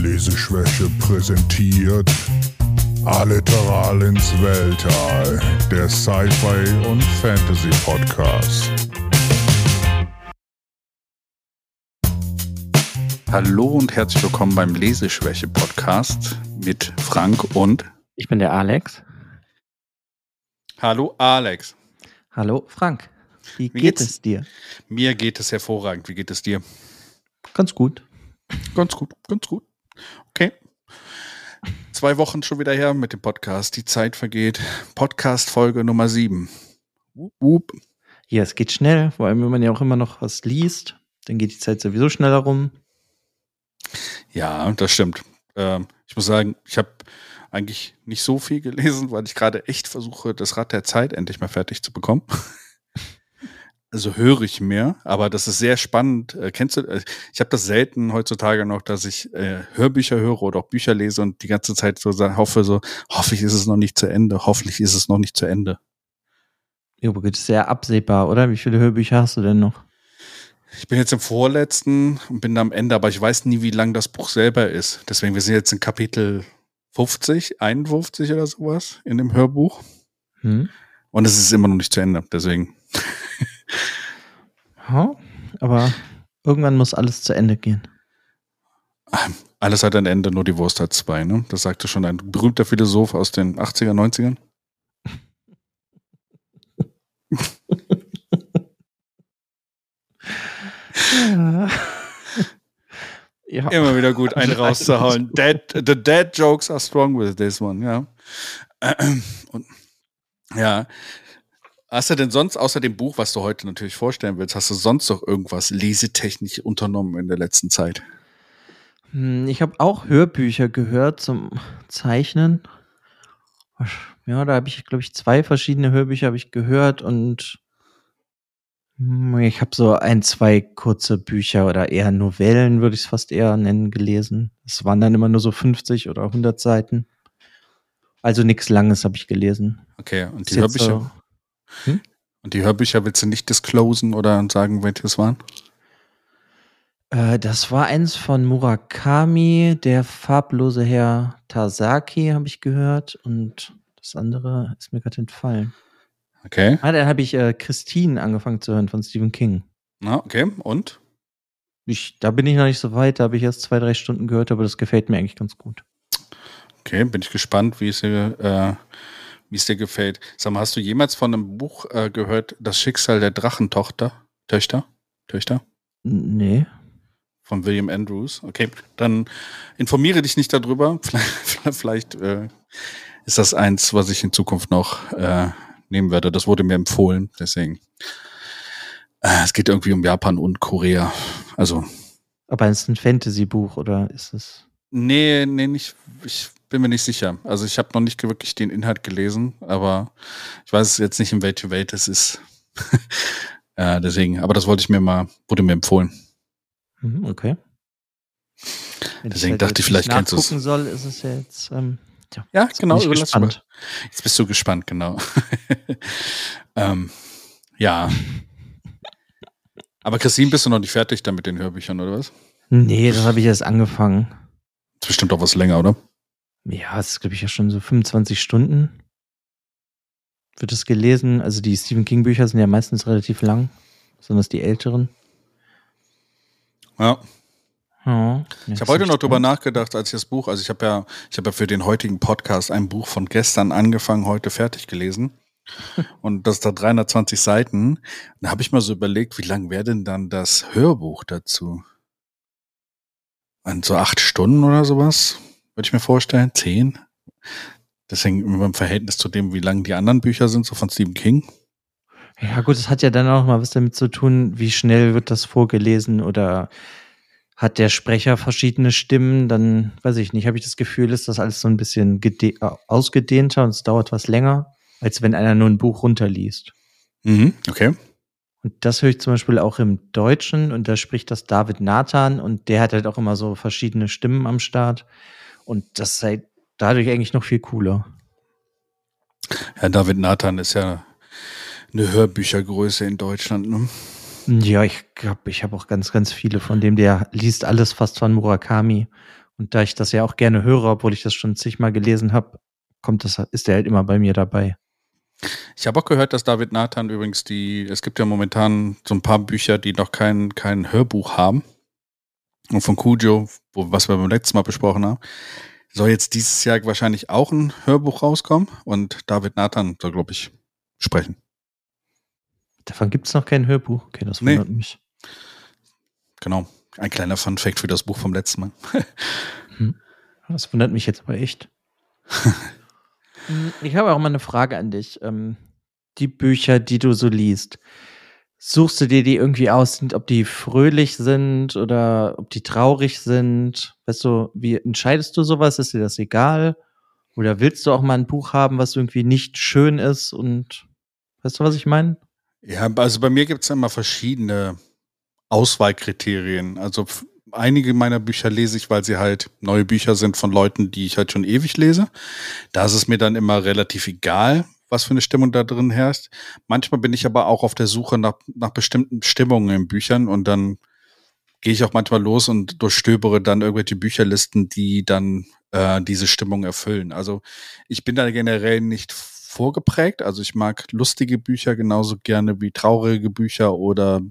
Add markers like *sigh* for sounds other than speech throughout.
Leseschwäche präsentiert Alliteral ins Weltall, der Sci-Fi und Fantasy Podcast. Hallo und herzlich willkommen beim Leseschwäche Podcast mit Frank und Ich bin der Alex. Hallo Alex. Hallo Frank. Wie, Wie geht geht's? es dir? Mir geht es hervorragend. Wie geht es dir? Ganz gut. Ganz gut, ganz gut. Okay. Zwei Wochen schon wieder her mit dem Podcast. Die Zeit vergeht. Podcast Folge Nummer 7. Wup, wup. Ja, es geht schnell, vor allem wenn man ja auch immer noch was liest, dann geht die Zeit sowieso schneller rum. Ja, das stimmt. Ähm, ich muss sagen, ich habe eigentlich nicht so viel gelesen, weil ich gerade echt versuche, das Rad der Zeit endlich mal fertig zu bekommen. Also höre ich mehr, aber das ist sehr spannend. Äh, kennst du, äh, ich habe das selten heutzutage noch, dass ich äh, Hörbücher höre oder auch Bücher lese und die ganze Zeit so hoffe, so, hoffentlich ist es noch nicht zu Ende, hoffentlich ist es noch nicht zu Ende. Ja, aber das ist sehr absehbar, oder? Wie viele Hörbücher hast du denn noch? Ich bin jetzt im vorletzten und bin am Ende, aber ich weiß nie, wie lang das Buch selber ist. Deswegen, wir sind jetzt in Kapitel 50, 51 oder sowas in dem Hörbuch. Hm? Und es ist immer noch nicht zu Ende. Deswegen, *laughs* Ja, aber irgendwann muss alles zu Ende gehen. alles hat ein Ende, nur die Wurst hat zwei. Ne? Das sagte schon ein berühmter Philosoph aus den 80er, 90ern. *laughs* ja. Immer wieder gut, einen rauszuhauen. Dead, the dead jokes are strong with this one, ja. Und, ja. Hast du denn sonst, außer dem Buch, was du heute natürlich vorstellen willst, hast du sonst noch irgendwas lesetechnisch unternommen in der letzten Zeit? Hm, Ich habe auch Hörbücher gehört zum Zeichnen. Ja, da habe ich, glaube ich, zwei verschiedene Hörbücher habe ich gehört und hm, ich habe so ein, zwei kurze Bücher oder eher Novellen, würde ich es fast eher nennen, gelesen. Es waren dann immer nur so 50 oder 100 Seiten. Also nichts Langes habe ich gelesen. Okay, und die jetzt Hörbücher, und die Hörbücher willst du nicht disclosen oder sagen, welche es waren? Äh, das war eins von Murakami, der farblose Herr Tasaki, habe ich gehört. Und das andere ist mir gerade entfallen. Okay. Ah, dann habe ich äh, Christine angefangen zu hören von Stephen King. Na, okay. Und? Ich, da bin ich noch nicht so weit, da habe ich erst zwei, drei Stunden gehört, aber das gefällt mir eigentlich ganz gut. Okay, bin ich gespannt, wie es dir, äh, wie es dir gefällt. Sag mal, hast du jemals von einem Buch äh, gehört, Das Schicksal der Drachentochter? Töchter? Töchter? Nee. Von William Andrews. Okay, dann informiere dich nicht darüber. *laughs* Vielleicht, vielleicht äh, ist das eins, was ich in Zukunft noch äh, nehmen werde. Das wurde mir empfohlen, deswegen. Äh, es geht irgendwie um Japan und Korea. Also, Aber ist es ein Fantasy-Buch oder ist es. nee, nee, nicht. Ich bin mir nicht sicher. Also ich habe noch nicht wirklich den Inhalt gelesen, aber ich weiß jetzt nicht, in welche Welt es ist. *laughs* äh, deswegen, aber das wollte ich mir mal, wurde mir empfohlen. Hm, okay. Wenn Deswegen halt dachte ich, vielleicht kennst du's. nachgucken soll, ist es ja jetzt. Ähm, ja, Ja, jetzt genau, Bin ich gespannt. Jetzt bist du gespannt, genau. *laughs* ähm, ja. Aber Christine, bist du noch nicht fertig dann mit den Hörbüchern, oder was? Nee, das habe ich erst angefangen. ist bestimmt auch was länger, oder? Ja, es ist, glaube ich, ja schon so 25 Stunden. Wird es gelesen. Also die Stephen King-Bücher sind ja meistens relativ lang, besonders die älteren. Ja. Ja, Ich habe heute noch drüber nachgedacht, als ich das Buch, also ich habe ja, ich habe ja für den heutigen Podcast ein Buch von gestern angefangen, heute fertig gelesen. *laughs* Und das da 320 Seiten. Da habe ich mal so überlegt, wie lang wäre denn dann das Hörbuch dazu? An so acht Stunden oder sowas? Würde ich mir vorstellen. Zehn? Deswegen immer im Verhältnis zu dem, wie lang die anderen Bücher sind, so von Stephen King. Ja, gut, es hat ja dann auch mal was damit zu tun, wie schnell wird das vorgelesen oder hat der Sprecher verschiedene Stimmen, dann weiß ich nicht, habe ich das Gefühl, ist das alles so ein bisschen gede- ausgedehnter und es dauert was länger, als wenn einer nur ein Buch runterliest. Mhm, okay. Und das höre ich zum Beispiel auch im Deutschen und da spricht das David Nathan und der hat halt auch immer so verschiedene Stimmen am Start und das sei dadurch eigentlich noch viel cooler. Ja, David Nathan ist ja eine Hörbüchergröße in Deutschland. Ne? Ja, ich glaube, ich habe auch ganz, ganz viele von dem. Der liest alles fast von Murakami Und da ich das ja auch gerne höre, obwohl ich das schon zigmal gelesen habe, kommt das, ist der halt immer bei mir dabei. Ich habe auch gehört, dass David Nathan übrigens die, es gibt ja momentan so ein paar Bücher, die noch kein, kein Hörbuch haben. Und von Cujo, wo, was wir beim letzten Mal besprochen haben, soll jetzt dieses Jahr wahrscheinlich auch ein Hörbuch rauskommen und David Nathan soll, glaube ich, sprechen. Davon gibt es noch kein Hörbuch. Okay, das wundert nee. mich. Genau. Ein kleiner Fun-Fact für das Buch vom letzten Mal. *laughs* hm. Das wundert mich jetzt aber echt. *laughs* Hm, ich habe auch mal eine Frage an dich. Ähm, die Bücher, die du so liest, suchst du dir die irgendwie aus, ob die fröhlich sind oder ob die traurig sind? Weißt du, wie entscheidest du sowas? Ist dir das egal? Oder willst du auch mal ein Buch haben, was irgendwie nicht schön ist? Und weißt du, was ich meine? Ja, also bei mir gibt es immer verschiedene Auswahlkriterien. Also einige meiner Bücher lese ich, weil sie halt neue Bücher sind von Leuten, die ich halt schon ewig lese. Da ist es mir dann immer relativ egal, was für eine Stimmung da drin herrscht. Manchmal bin ich aber auch auf der Suche nach, nach bestimmten Stimmungen in Büchern und dann gehe ich auch manchmal los und durchstöbere dann irgendwelche Bücherlisten, die dann äh, diese Stimmung erfüllen. Also ich bin da generell nicht vorgeprägt. Also ich mag lustige Bücher genauso gerne wie traurige Bücher oder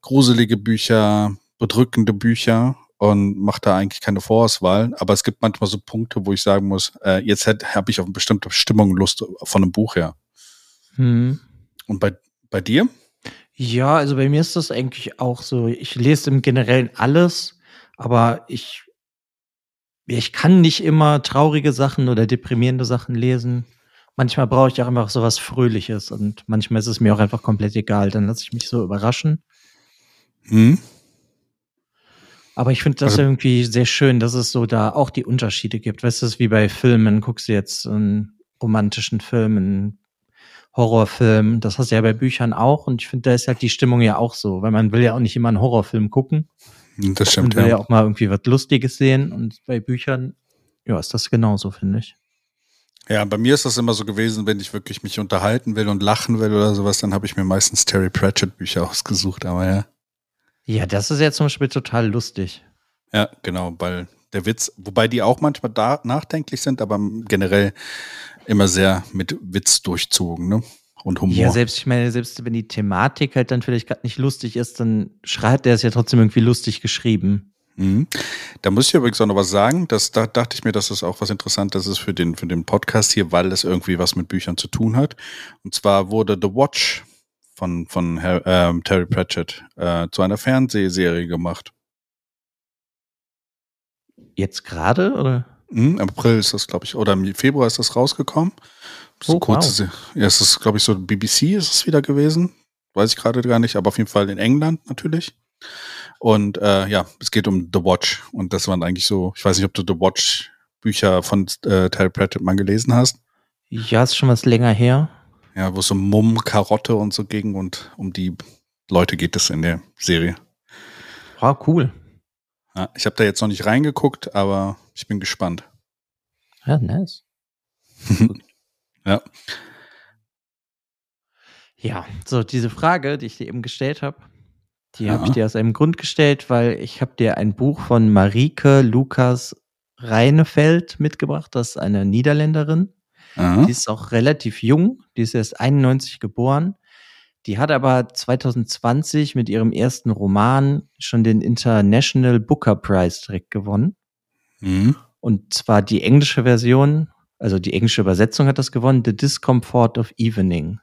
gruselige Bücher, bedrückende Bücher und mache da eigentlich keine Vorauswahl. Aber es gibt manchmal so Punkte, wo ich sagen muss, äh, jetzt habe ich auf eine bestimmte Stimmung Lust von einem Buch her. Hm. Und bei, bei dir? Ja, also bei mir ist das eigentlich auch so. Ich lese im Generellen alles, aber ich, ich kann nicht immer traurige Sachen oder deprimierende Sachen lesen. Manchmal brauche ich auch einfach so was Fröhliches und manchmal ist es mir auch einfach komplett egal. Dann lasse ich mich so überraschen. Hm. Aber ich finde das also, irgendwie sehr schön, dass es so da auch die Unterschiede gibt. Weißt du, es ist wie bei Filmen, guckst du jetzt einen romantischen Film, einen Horrorfilm, das hast du ja bei Büchern auch und ich finde, da ist halt die Stimmung ja auch so, weil man will ja auch nicht immer einen Horrorfilm gucken. Das stimmt, man will ja. ja auch mal irgendwie was Lustiges sehen und bei Büchern, ja, ist das genauso, finde ich. Ja, bei mir ist das immer so gewesen, wenn ich wirklich mich unterhalten will und lachen will oder sowas, dann habe ich mir meistens Terry Pratchett Bücher *laughs* ausgesucht, aber ja. Ja, das ist ja zum Beispiel total lustig. Ja, genau, weil der Witz, wobei die auch manchmal da nachdenklich sind, aber generell immer sehr mit Witz durchzogen, ne? Und Humor. Ja, selbst, ich meine, selbst wenn die Thematik halt dann vielleicht gerade nicht lustig ist, dann schreibt er es ja trotzdem irgendwie lustig geschrieben. Mhm. Da muss ich übrigens auch noch was sagen. Das, da dachte ich mir, dass das auch was Interessantes ist für den, für den Podcast hier, weil es irgendwie was mit Büchern zu tun hat. Und zwar wurde The Watch von, von äh, Terry Pratchett äh, zu einer Fernsehserie gemacht. Jetzt gerade oder? Hm, Im April ist das, glaube ich, oder im Februar ist das rausgekommen. So oh, kurze, wow. Ja, es ist, glaube ich, so BBC ist es wieder gewesen. Weiß ich gerade gar nicht, aber auf jeden Fall in England natürlich. Und äh, ja, es geht um The Watch. Und das waren eigentlich so, ich weiß nicht, ob du The Watch Bücher von äh, Terry Pratchett mal gelesen hast. Ja, ist schon was länger her. Ja, wo es um Mumm, Karotte und so ging und um die Leute geht es in der Serie. Wow, cool. Ja, ich habe da jetzt noch nicht reingeguckt, aber ich bin gespannt. Ja, nice. *laughs* ja. Ja, so diese Frage, die ich dir eben gestellt habe, die ja. habe ich dir aus einem Grund gestellt, weil ich habe dir ein Buch von Marike Lukas Reinefeld mitgebracht. Das ist eine Niederländerin. Aha. Die ist auch relativ jung, die ist erst 91 geboren. Die hat aber 2020 mit ihrem ersten Roman schon den International Booker Prize direkt gewonnen. Mhm. Und zwar die englische Version, also die englische Übersetzung hat das gewonnen, The Discomfort of Evening.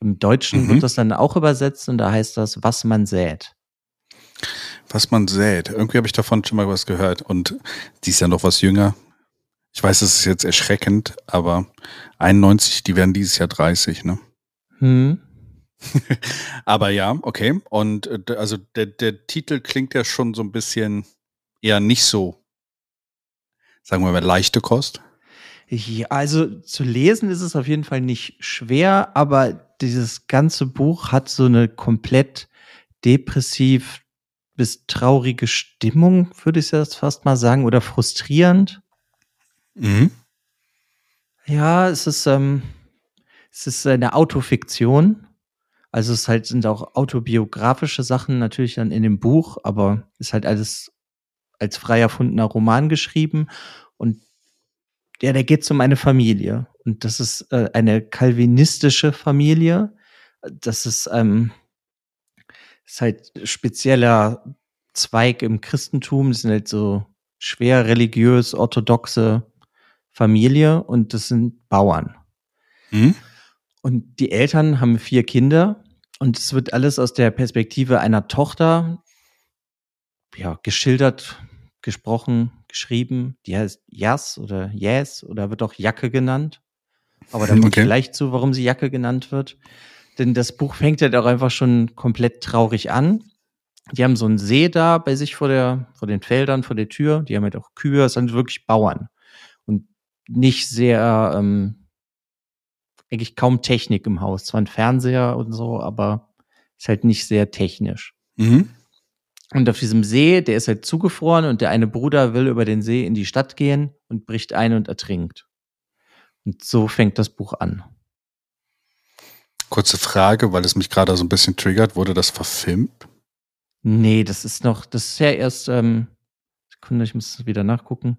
Im Deutschen mhm. wird das dann auch übersetzt und da heißt das, was man sät. Was man sät. Irgendwie habe ich davon schon mal was gehört. Und die ist ja noch was jünger. Ich weiß, es ist jetzt erschreckend, aber 91, die werden dieses Jahr 30, ne? Hm. *laughs* aber ja, okay. Und äh, also der, der Titel klingt ja schon so ein bisschen eher nicht so, sagen wir mal, leichte Kost. Ja, also zu lesen ist es auf jeden Fall nicht schwer, aber dieses ganze Buch hat so eine komplett depressiv bis traurige Stimmung, würde ich jetzt fast mal sagen, oder frustrierend. Mhm. Ja, es ist, ähm, es ist eine Autofiktion. Also es halt, sind auch autobiografische Sachen natürlich dann in dem Buch, aber ist halt alles als frei erfundener Roman geschrieben. Und ja, der geht um eine Familie. Und das ist äh, eine kalvinistische Familie. Das ist, ähm, ist halt spezieller Zweig im Christentum. Das sind halt so schwer religiös orthodoxe Familie und das sind Bauern. Mhm. Und die Eltern haben vier Kinder und es wird alles aus der Perspektive einer Tochter ja, geschildert, gesprochen, geschrieben. Die heißt Jas oder Yes oder wird auch Jacke genannt. Aber da *laughs* kommt Okay. gleich zu, warum sie Jacke genannt wird. Denn das Buch fängt ja auch einfach schon komplett traurig an. Die haben so einen See da bei sich vor, der, vor den Feldern, vor der Tür. Die haben halt auch Kühe, es sind wirklich Bauern. Nicht sehr, ähm, eigentlich kaum Technik im Haus. Zwar ein Fernseher und so, aber ist halt nicht sehr technisch. Mhm. Und auf diesem See, der ist halt zugefroren und der eine Bruder will über den See in die Stadt gehen und bricht ein und ertrinkt. Und so fängt das Buch an. Kurze Frage, weil es mich gerade so ein bisschen triggert. Wurde das verfilmt? Nee, das ist noch, das ist ja erst, ähm, Sekunde, ich muss wieder nachgucken.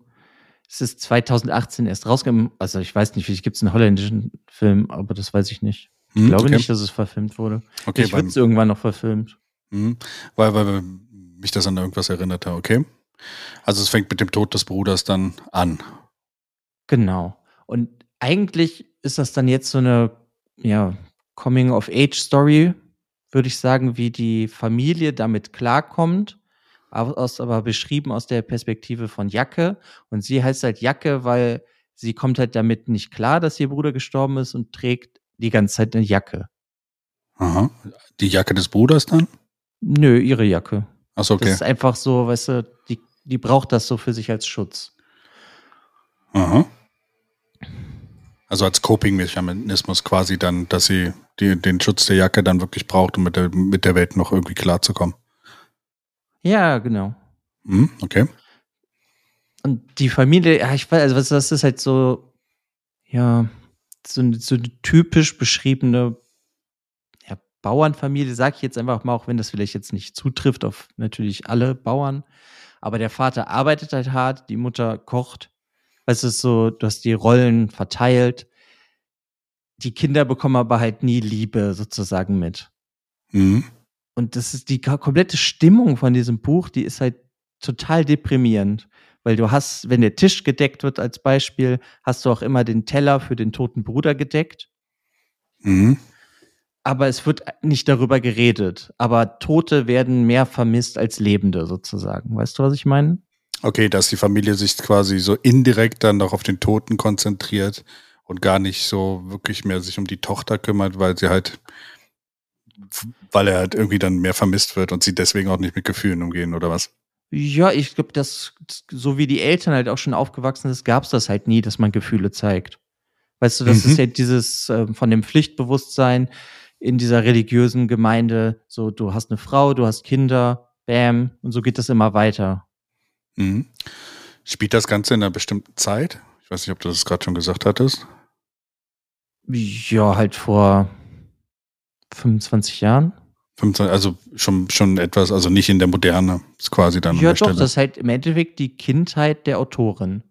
Es ist 2018 erst rausgekommen. Also ich weiß nicht, vielleicht gibt es einen holländischen Film, aber das weiß ich nicht. Ich Hm, glaube okay. nicht, dass es verfilmt wurde. Okay, ich wird es irgendwann noch verfilmt. hm, weil, weil mich das an irgendwas erinnerte. Okay. Also es fängt mit dem Tod des Bruders dann an. Genau. Und eigentlich ist das dann jetzt so eine, ja, Coming-of-Age-Story, würde ich sagen, wie die Familie damit klarkommt, aus, aber beschrieben aus der Perspektive von Jacke. Und sie heißt halt Jacke, weil sie kommt halt damit nicht klar, dass ihr Bruder gestorben ist und trägt die ganze Zeit eine Jacke. Aha. Die Jacke des Bruders dann? Nö, ihre Jacke. Achso, Das okay. ist einfach so, weißt du, die, die braucht das so für sich als Schutz. Aha. Also als Coping-Mechanismus quasi dann, dass sie die, den Schutz der Jacke dann wirklich braucht, um mit der, mit der Welt noch irgendwie klarzukommen. Ja, genau. Hm, okay. Und die Familie, ja, ich weiß, also was- das ist halt so, ja, so, eine- so eine typisch beschriebene ja, Bauernfamilie, sag ich jetzt einfach mal, auch wenn das vielleicht jetzt nicht zutrifft auf natürlich alle Bauern. Aber der Vater arbeitet halt hart, die Mutter kocht. Es ist so, du hast die Rollen verteilt. Die Kinder bekommen aber halt nie Liebe sozusagen mit. Hm. Und das ist die komplette Stimmung von diesem Buch, die ist halt total deprimierend. Weil du hast, wenn der Tisch gedeckt wird als Beispiel, hast du auch immer den Teller für den toten Bruder gedeckt. Mhm. Aber es wird nicht darüber geredet. Aber Tote werden mehr vermisst als Lebende sozusagen. Weißt du, was ich meine? Okay, dass die Familie sich quasi so indirekt dann noch auf den Toten konzentriert und gar nicht so wirklich mehr sich um die Tochter kümmert, weil sie halt, weil er halt irgendwie dann mehr vermisst wird und sie deswegen auch nicht mit Gefühlen umgehen oder was? Ja, ich glaube, dass so wie die Eltern halt auch schon aufgewachsen ist, gab es das halt nie, dass man Gefühle zeigt. Weißt du, das Mhm. ist ja dieses äh, von dem Pflichtbewusstsein in dieser religiösen Gemeinde, so du hast eine Frau, du hast Kinder, bam, und so geht das immer weiter. Mhm. Spielt das Ganze in einer bestimmten Zeit? Ich weiß nicht, ob du das gerade schon gesagt hattest. Ja, halt vor 25 Jahren. 25, also schon, schon etwas, also nicht in der Moderne, ist quasi dann ja, doch, Stelle. das ist halt im Endeffekt die Kindheit der Autorin.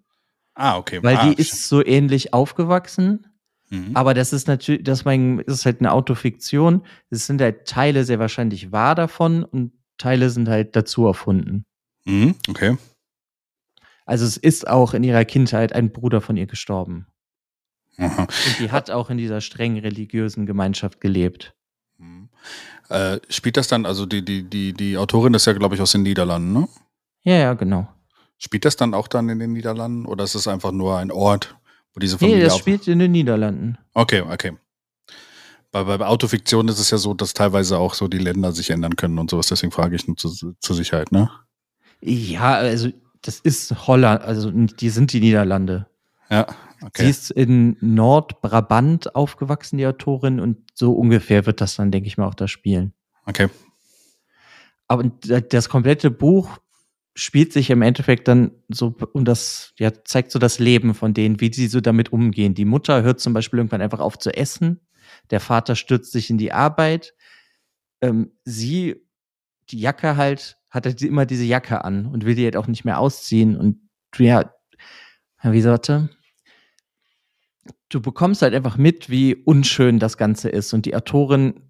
ah, okay. Weil ah, die ist so ähnlich aufgewachsen, Mhm. Aber das ist natürlich, das ist halt eine Autofiktion. Es sind halt Teile sehr wahrscheinlich wahr davon und Teile sind halt dazu erfunden. Mhm, okay. Also es ist auch in ihrer Kindheit ein Bruder von ihr gestorben. Aha. Und die hat auch in dieser streng religiösen Gemeinschaft gelebt. Mhm. Äh, spielt das dann, also die, die, die, die Autorin ist ja, glaube ich, aus den Niederlanden, ne? Ja, ja, genau. Spielt das dann auch dann in den Niederlanden oder ist es einfach nur ein Ort, wo diese Nee, Familie das auf- spielt in den Niederlanden. Okay, okay. Bei, bei Autofiktion ist es ja so, dass teilweise auch so die Länder sich ändern können und sowas, deswegen frage ich nur zu, zur Sicherheit, ne? Ja, also das ist Holland, also die sind die Niederlande. Ja, Sie okay. ist in Nordbrabant aufgewachsen, die Autorin, und so ungefähr wird das dann, denke ich mal, auch da spielen. Okay. Aber das komplette Buch spielt sich im Endeffekt dann so und das ja zeigt so das Leben von denen, wie sie so damit umgehen. Die Mutter hört zum Beispiel irgendwann einfach auf zu essen. Der Vater stürzt sich in die Arbeit. Ähm, sie die Jacke halt, hat er immer diese Jacke an und will die halt auch nicht mehr ausziehen. Und ja, wie sagte, du bekommst halt einfach mit, wie unschön das Ganze ist. Und die Autorin,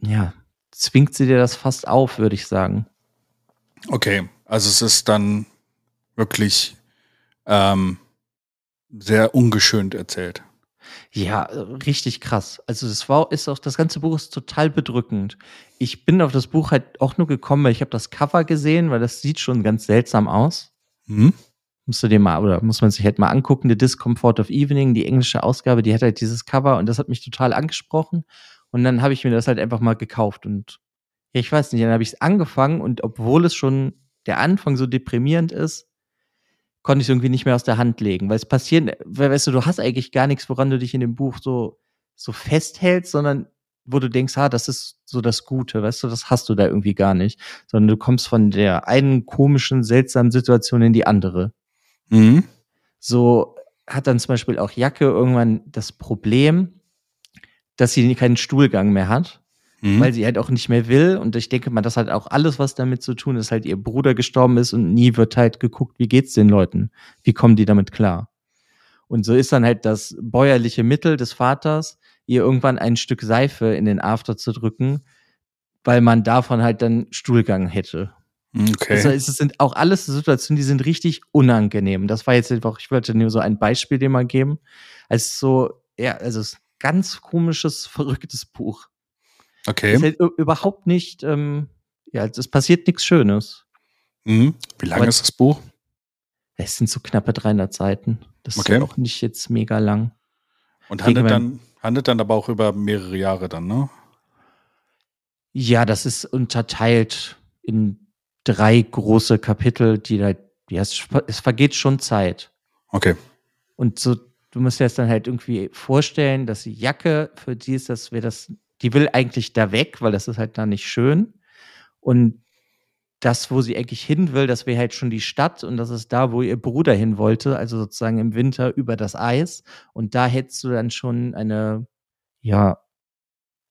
ja, zwingt sie dir das fast auf, würde ich sagen. Okay, also es ist dann wirklich ähm, sehr ungeschönt erzählt. Ja, richtig krass. Also das war ist auch das ganze Buch ist total bedrückend. Ich bin auf das Buch halt auch nur gekommen, weil ich habe das Cover gesehen, weil das sieht schon ganz seltsam aus. Hm? Musst du dir mal oder muss man sich halt mal angucken, The Discomfort of Evening, die englische Ausgabe, die hat halt dieses Cover und das hat mich total angesprochen und dann habe ich mir das halt einfach mal gekauft und ich weiß nicht, dann habe ich es angefangen und obwohl es schon der Anfang so deprimierend ist, konnte ich irgendwie nicht mehr aus der Hand legen, weil es passieren, weißt du, du hast eigentlich gar nichts, woran du dich in dem Buch so, so festhältst, sondern wo du denkst, ah, das ist so das Gute, weißt du, das hast du da irgendwie gar nicht, sondern du kommst von der einen komischen, seltsamen Situation in die andere. Mhm. So hat dann zum Beispiel auch Jacke irgendwann das Problem, dass sie keinen Stuhlgang mehr hat Mhm. weil sie halt auch nicht mehr will. Und ich denke mal, das hat auch alles was damit zu tun, dass halt ihr Bruder gestorben ist und nie wird halt geguckt, wie geht's den Leuten? Wie kommen die damit klar? Und so ist dann halt das bäuerliche Mittel des Vaters, ihr irgendwann ein Stück Seife in den After zu drücken, weil man davon halt dann Stuhlgang hätte. Okay. Also es sind auch alles Situationen, die sind richtig unangenehm. Das war jetzt einfach, ich wollte nur so ein Beispiel dir mal geben. als so, ja, also es ist ein ganz komisches, *laughs* verrücktes Buch. okay. Es ist halt überhaupt nicht, ähm, ja, es passiert nichts Schönes. Mhm. Wie lange Aber- ist das Buch? Es sind so knappe 300 Seiten. Das Okay. ist auch nicht jetzt mega lang. Und handelt dann, handelt dann aber auch über mehrere Jahre dann, ne? Ja, das ist unterteilt in drei große Kapitel, die da, ja, es, es vergeht schon Zeit. Okay. Und so, du musst dir das dann halt irgendwie vorstellen, dass die Jacke, für die ist das, wäre das, die will eigentlich da weg, weil das ist halt da nicht schön. Und das, wo sie eigentlich hin will, das wäre halt schon die Stadt und das ist da, wo ihr Bruder hin wollte, also sozusagen im Winter über das Eis. Und da hättest du dann schon eine, ja,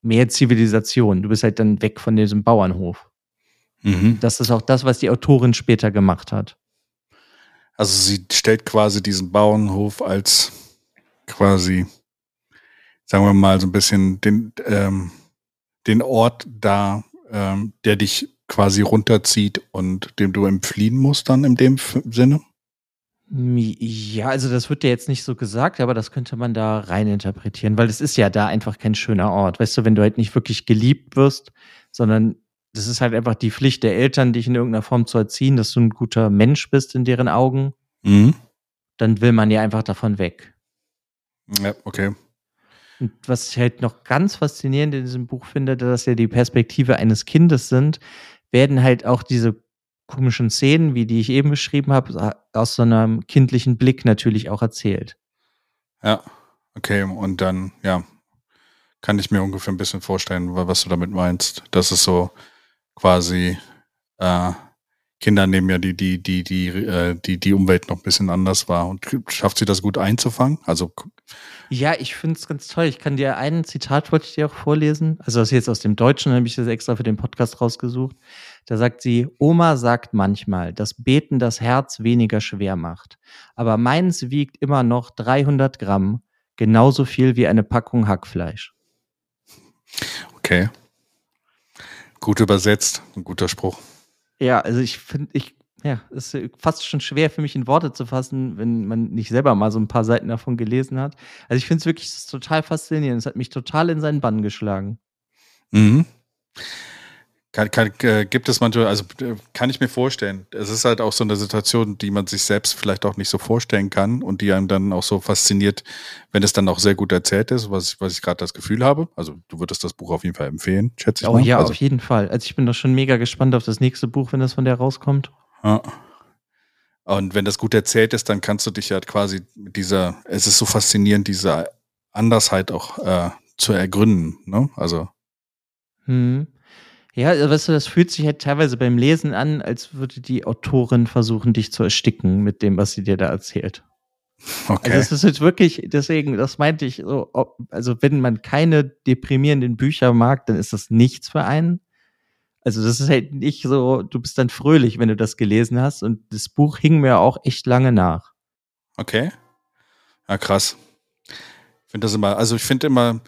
mehr Zivilisation. Du bist halt dann weg von diesem Bauernhof. Mhm. Das ist auch das, was die Autorin später gemacht hat. Also sie stellt quasi diesen Bauernhof als quasi, sagen wir mal, so ein bisschen den, ähm, den Ort dar, ähm, der dich quasi runterzieht und dem du entfliehen musst dann in dem Sinne. Ja, also das wird ja jetzt nicht so gesagt, aber das könnte man da rein interpretieren, weil es ist ja da einfach kein schöner Ort. Weißt du, wenn du halt nicht wirklich geliebt wirst, sondern das ist halt einfach die Pflicht der Eltern, dich in irgendeiner Form zu erziehen, dass du ein guter Mensch bist in deren Augen, Mhm. dann will man ja einfach davon weg. Ja, okay. Und was ich halt noch ganz faszinierend in diesem Buch finde, dass ja die Perspektive eines Kindes sind, werden halt auch diese komischen Szenen, wie die ich eben beschrieben habe, aus so einem kindlichen Blick natürlich auch erzählt. Ja, okay. Und dann, ja, kann ich mir ungefähr ein bisschen vorstellen, wa- was du damit meinst. Das ist so quasi, äh, Kinder nehmen ja die, die, die, die, äh, die, die Umwelt noch ein bisschen anders wahr. Und schafft sie das gut einzufangen? Also, Ja, ich finde es ganz toll. Ich kann dir ein Zitat, wollte ich dir auch vorlesen. Also das ist jetzt aus dem Deutschen, habe ich das extra für den Podcast rausgesucht. Da sagt sie, Oma sagt manchmal, dass Beten das Herz weniger schwer macht. Aber meins wiegt immer noch 300 Gramm, genauso viel wie eine Packung Hackfleisch. okay. Gut übersetzt, ein guter Spruch. Ja, also ich finde, ich, ja, es ist fast schon schwer für mich in Worte zu fassen, wenn man nicht selber mal so ein paar Seiten davon gelesen hat. Also ich finde es wirklich total faszinierend. Es hat mich total in seinen Bann geschlagen. Mhm. Kann, kann, äh, gibt es manchmal, also äh, kann ich mir vorstellen. Es ist halt auch so eine Situation, die man sich selbst vielleicht auch nicht so vorstellen kann und die einem dann auch so fasziniert, wenn es dann auch sehr gut erzählt ist, was ich, was ich gerade das Gefühl habe. Also du würdest das Buch auf jeden Fall empfehlen, schätze ich Oh mal. ja, also, auf jeden Fall. Also ich bin doch schon mega gespannt auf das nächste Buch, wenn das von der rauskommt. ja. Und wenn das gut erzählt ist, dann kannst du dich halt quasi mit dieser, es ist so faszinierend, diese Andersheit auch äh, zu ergründen. Ne? Also Hm. Ja, also weißt du, das fühlt sich halt teilweise beim Lesen an, als würde die Autorin versuchen, dich zu ersticken mit dem, was sie dir da erzählt. okay. Also es ist jetzt wirklich, deswegen, das meinte ich so, ob, also wenn man keine deprimierenden Bücher mag, dann ist das nichts für einen. Also das ist halt nicht so, du bist dann fröhlich, wenn du das gelesen hast. Und das Buch hing mir auch echt lange nach. Okay. Ja, krass. Ich finde das immer, also ich finde immer,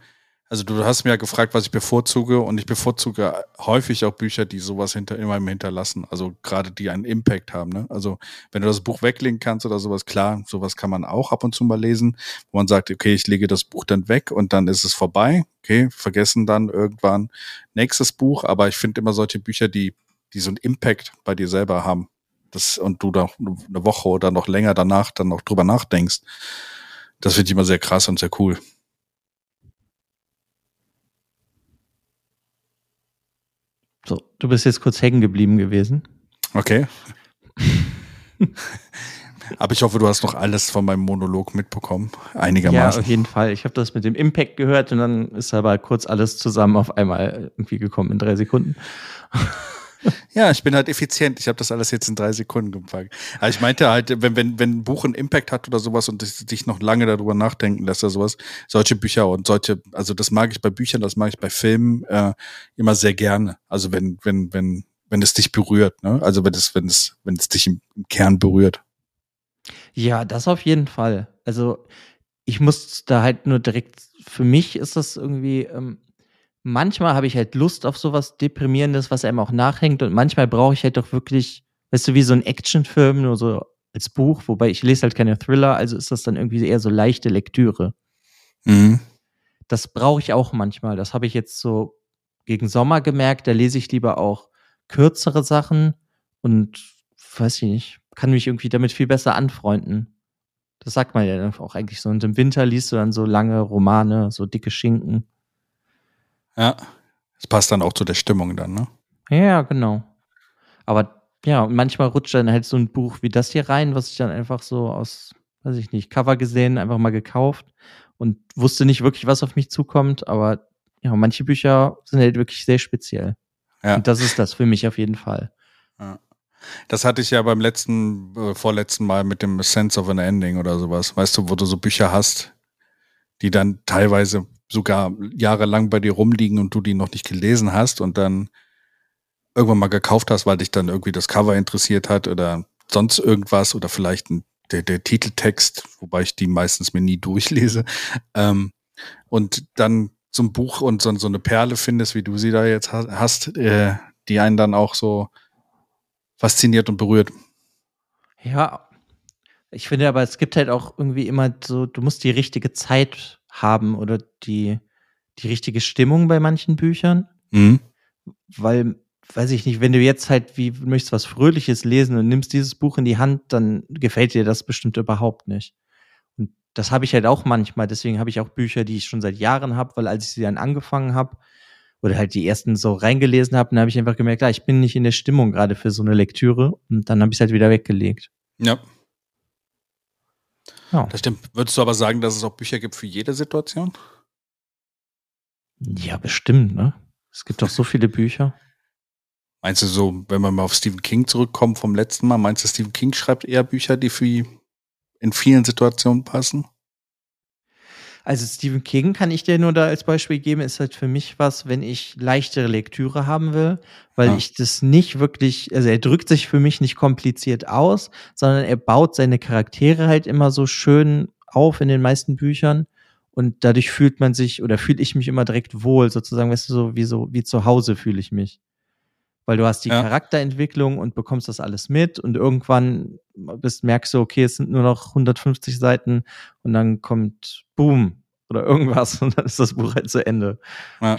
also du hast mir ja gefragt, was ich bevorzuge und ich bevorzuge häufig auch Bücher, die sowas hinter in meinem hinterlassen. Also gerade die einen Impact haben. Ne? Also wenn du das Buch weglegen kannst oder sowas, klar, sowas kann man auch ab und zu mal lesen, wo man sagt, okay, ich lege das Buch dann weg und dann ist es vorbei. Okay, vergessen dann irgendwann nächstes Buch. Aber ich finde immer solche Bücher, die, die so einen Impact bei dir selber haben. Das, und du da eine Woche oder noch länger danach dann noch drüber nachdenkst. Das finde ich immer sehr krass und sehr cool. So, du bist jetzt kurz hängen geblieben gewesen. Okay. *laughs* Aber ich hoffe, du hast noch alles von meinem Monolog mitbekommen. Einigermaßen. Ja, auf jeden Fall. Ich habe das mit dem Impact gehört und dann ist aber kurz alles zusammen auf einmal irgendwie gekommen in drei Sekunden. *laughs* Ja, ich bin halt effizient. Ich habe das alles jetzt in drei Sekunden gepackt. Aber ich meinte halt, wenn, wenn, wenn ein Buch einen Impact hat oder sowas und dich noch lange darüber nachdenken lässt oder sowas, solche Bücher und solche, also das mag ich bei Büchern, das mag ich bei Filmen äh, immer sehr gerne. Also wenn, wenn, wenn, wenn es dich berührt, ne? Also wenn es, wenn es, wenn es dich im, im Kern berührt. Ja, das auf jeden Fall. Also ich muss da halt nur direkt, für mich ist das irgendwie, ähm, manchmal habe ich halt Lust auf sowas Deprimierendes, was einem auch nachhängt. Und manchmal brauche ich halt doch wirklich, weißt du, wie so ein Actionfilm, nur so als Buch, wobei ich lese halt keine Thriller, also ist das dann irgendwie eher so leichte Lektüre. Mhm. Das brauche ich auch manchmal. Das habe ich jetzt so gegen Sommer gemerkt. Da lese ich lieber auch kürzere Sachen und weiß ich nicht, kann mich irgendwie damit viel besser anfreunden. Das sagt man ja auch eigentlich so. Und im Winter liest du dann so lange Romane, so dicke Schinken. Ja. Es passt dann auch zu der Stimmung dann, ne? Ja, genau. Aber ja, manchmal rutscht dann halt so ein Buch wie das hier rein, was ich dann einfach so aus, weiß ich nicht, Cover gesehen, einfach mal gekauft und wusste nicht wirklich, was auf mich zukommt. Aber ja, manche Bücher sind halt wirklich sehr speziell. Ja. Und das ist das für mich auf jeden Fall. Ja. Das hatte ich ja beim letzten, äh, vorletzten Mal mit dem Sense of an Ending oder sowas. Weißt du, wo du so Bücher hast, die dann teilweise sogar jahrelang bei dir rumliegen und du die noch nicht gelesen hast und dann irgendwann mal gekauft hast, weil dich dann irgendwie das Cover interessiert hat oder sonst irgendwas oder vielleicht ein, der, der Titeltext, wobei ich die meistens mir nie durchlese. Ähm, und dann so ein Buch und so, so eine Perle findest, wie du sie da jetzt hast, äh, die einen dann auch so fasziniert und berührt. Ja, ich finde aber, es gibt halt auch irgendwie immer so, du musst die richtige Zeit haben oder die, die richtige Stimmung bei manchen Büchern. Mhm. Weil, weiß ich nicht, wenn du jetzt halt wie du möchtest was Fröhliches lesen und nimmst dieses Buch in die Hand, dann gefällt dir das bestimmt überhaupt nicht. Und das habe ich halt auch manchmal. Deswegen habe ich auch Bücher, die ich schon seit Jahren habe, weil als ich sie dann angefangen habe oder halt die ersten so reingelesen habe, dann habe ich einfach gemerkt, ah, ich bin nicht in der Stimmung gerade für so eine Lektüre und dann habe ich es halt wieder weggelegt. Ja. Ja. Das stimmt. Würdest du aber sagen, dass es auch Bücher gibt für jede Situation? Ja, bestimmt, ne? Es gibt doch so viele Bücher. Meinst du so, wenn wir mal auf Stephen King zurückkommen vom letzten Mal, meinst du, Stephen King schreibt eher Bücher, die für in vielen Situationen passen? Also Stephen King kann ich dir nur da als Beispiel geben, ist halt für mich was, wenn ich leichtere Lektüre haben will, weil Ja. ich das nicht wirklich, also er drückt sich für mich nicht kompliziert aus, sondern er baut seine Charaktere halt immer so schön auf in den meisten Büchern und dadurch fühlt man sich oder fühle ich mich immer direkt wohl, sozusagen, weißt du, so wie so wie zu Hause fühle ich mich. Weil du hast die Ja. Charakterentwicklung und bekommst das alles mit und irgendwann bist, merkst du, okay, es sind nur noch 150 Seiten und dann kommt Boom oder irgendwas *laughs* und dann ist das Buch halt zu Ende. Ja.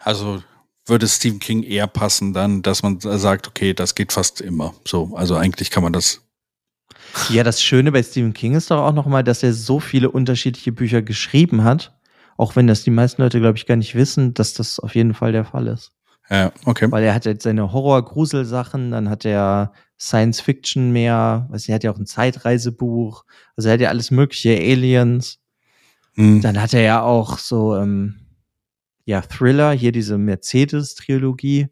Also würde Stephen King eher passen dann, dass man sagt, okay, das geht fast immer. So, also eigentlich kann man das. Ja, das Schöne bei Stephen King ist doch auch nochmal, dass er so viele unterschiedliche Bücher geschrieben hat, auch wenn das die meisten Leute, glaube ich, gar nicht wissen, dass das auf jeden Fall der Fall ist. Ja, okay. Weil er hat jetzt seine Horror-Grusel-Sachen, dann hat er Science-Fiction mehr, weiß nicht, er hat ja auch ein Zeitreisebuch, also er hat ja alles mögliche, Aliens. Hm. Dann hat er ja auch so, ähm, ja, Thriller, hier diese Mercedes-Trilogie.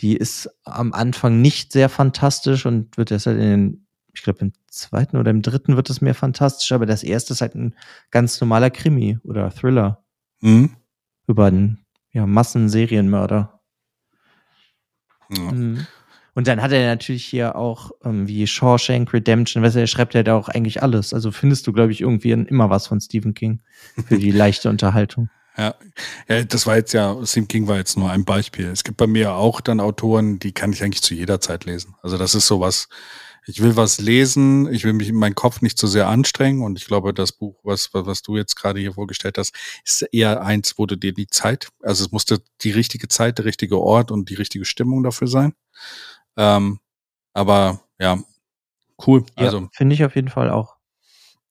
Die ist am Anfang nicht sehr fantastisch und wird erst halt in den, ich glaube, im zweiten oder im dritten wird es mehr fantastisch, aber das erste ist halt ein ganz normaler Krimi oder Thriller Hm. über einen ja, Massenserienmörder. Ja. Mhm. Und dann hat er natürlich hier auch ähm, wie Shawshank Redemption, weißt du, er schreibt ja da auch eigentlich alles. Also findest du, glaube ich, irgendwie immer was von Stephen King für die *laughs* leichte Unterhaltung. Ja. ja, das war jetzt ja, Stephen King war jetzt nur ein Beispiel. Es gibt bei mir auch dann Autoren, die kann ich eigentlich zu jeder Zeit lesen. Also das ist sowas, ich will was lesen, ich will mich in meinen Kopf nicht zu sehr anstrengen und ich glaube, das Buch, was, was du jetzt gerade hier vorgestellt hast, ist eher eins, wo du dir die Zeit, also es musste die richtige Zeit, der richtige Ort und die richtige Stimmung dafür sein. Ähm, aber ja, cool. Also ja, finde ich auf jeden Fall auch.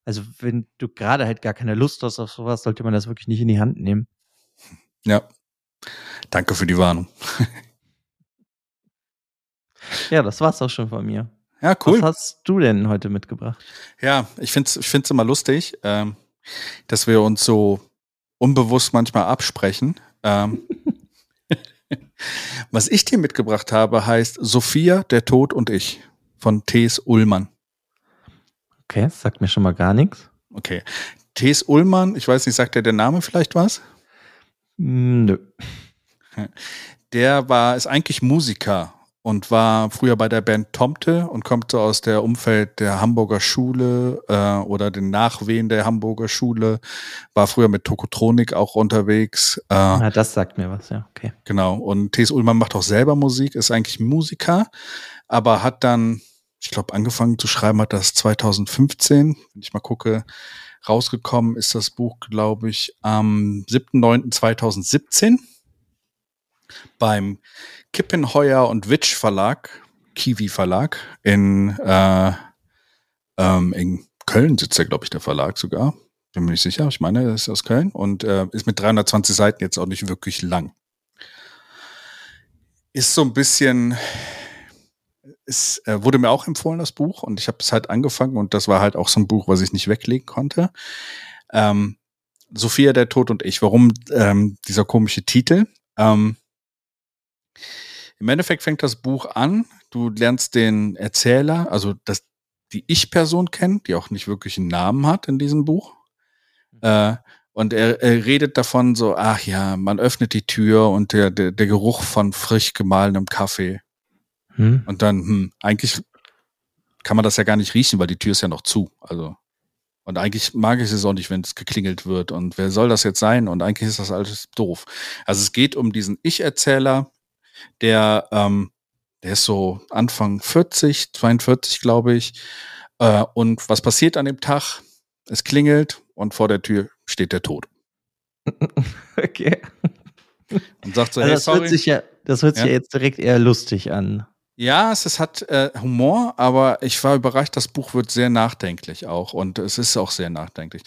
Also wenn du gerade halt gar keine Lust hast auf sowas, sollte man das wirklich nicht in die Hand nehmen. Ja. Danke für die Warnung. *laughs* ja, das war's auch schon von mir. Ja, cool. Was hast du denn heute mitgebracht? Ja, ich finde es ich find's immer lustig, ähm, dass wir uns so unbewusst manchmal absprechen. Ähm, *laughs* was ich dir mitgebracht habe, heißt Sophia, der Tod und ich von T.S. Ullmann. Okay, das sagt mir schon mal gar nichts. Okay. T.S. Ullmann, ich weiß nicht, sagt dir der Name vielleicht was? Nö. Der war, ist eigentlich Musiker und war früher bei der Band Tomte und kommt so aus der Umfeld der Hamburger Schule äh, oder den Nachwehen der Hamburger Schule, war früher mit Tokotronik auch unterwegs. Äh, Na, das sagt mir was, ja, okay. Genau. Und T.S. Ullmann macht auch selber Musik, ist eigentlich Musiker, aber hat dann, ich glaube, angefangen zu schreiben hat das 2015, wenn ich mal gucke, rausgekommen ist das Buch, glaube ich, am 7.9.2017 beim Kippenheuer und Witsch Verlag, Kiwi Verlag in, äh, ähm, in Köln sitzt er, glaube ich, der Verlag sogar. Bin mir nicht sicher. Ich meine, er ist aus Köln und äh, ist mit 320 Seiten jetzt auch nicht wirklich lang. Ist so ein bisschen, es äh, wurde mir auch empfohlen, das Buch, und ich habe es halt angefangen und das war halt auch so ein Buch, was ich nicht weglegen konnte. Ähm, Sophia, der Tod und ich. Warum ähm, dieser komische Titel? Ähm, Im Endeffekt fängt das Buch an, du lernst den Erzähler, also das, die Ich-Person kennen, die auch nicht wirklich einen Namen hat in diesem Buch. Äh, und er, er redet davon so, ach ja, man öffnet die Tür und der, der, der Geruch von frisch gemahlenem Kaffee. Hm? Und dann, hm, eigentlich kann man das ja gar nicht riechen, weil die Tür ist ja noch zu. Also. Und eigentlich mag ich es auch nicht, wenn es geklingelt wird. Und wer soll das jetzt sein? Und eigentlich ist das alles doof. Also es geht um diesen Ich-Erzähler, der, ähm, der ist so Anfang 40, 42, glaube ich. Äh, und was passiert an dem Tag? Es klingelt und vor der Tür steht der Tod. *laughs* Okay. Und sagt so, Also hey, das hört sorry. sich ja, das hört sich Ja. ja jetzt direkt eher lustig an. Ja, es, es hat äh, Humor, aber ich war überrascht, das Buch wird sehr nachdenklich auch und es ist auch sehr nachdenklich.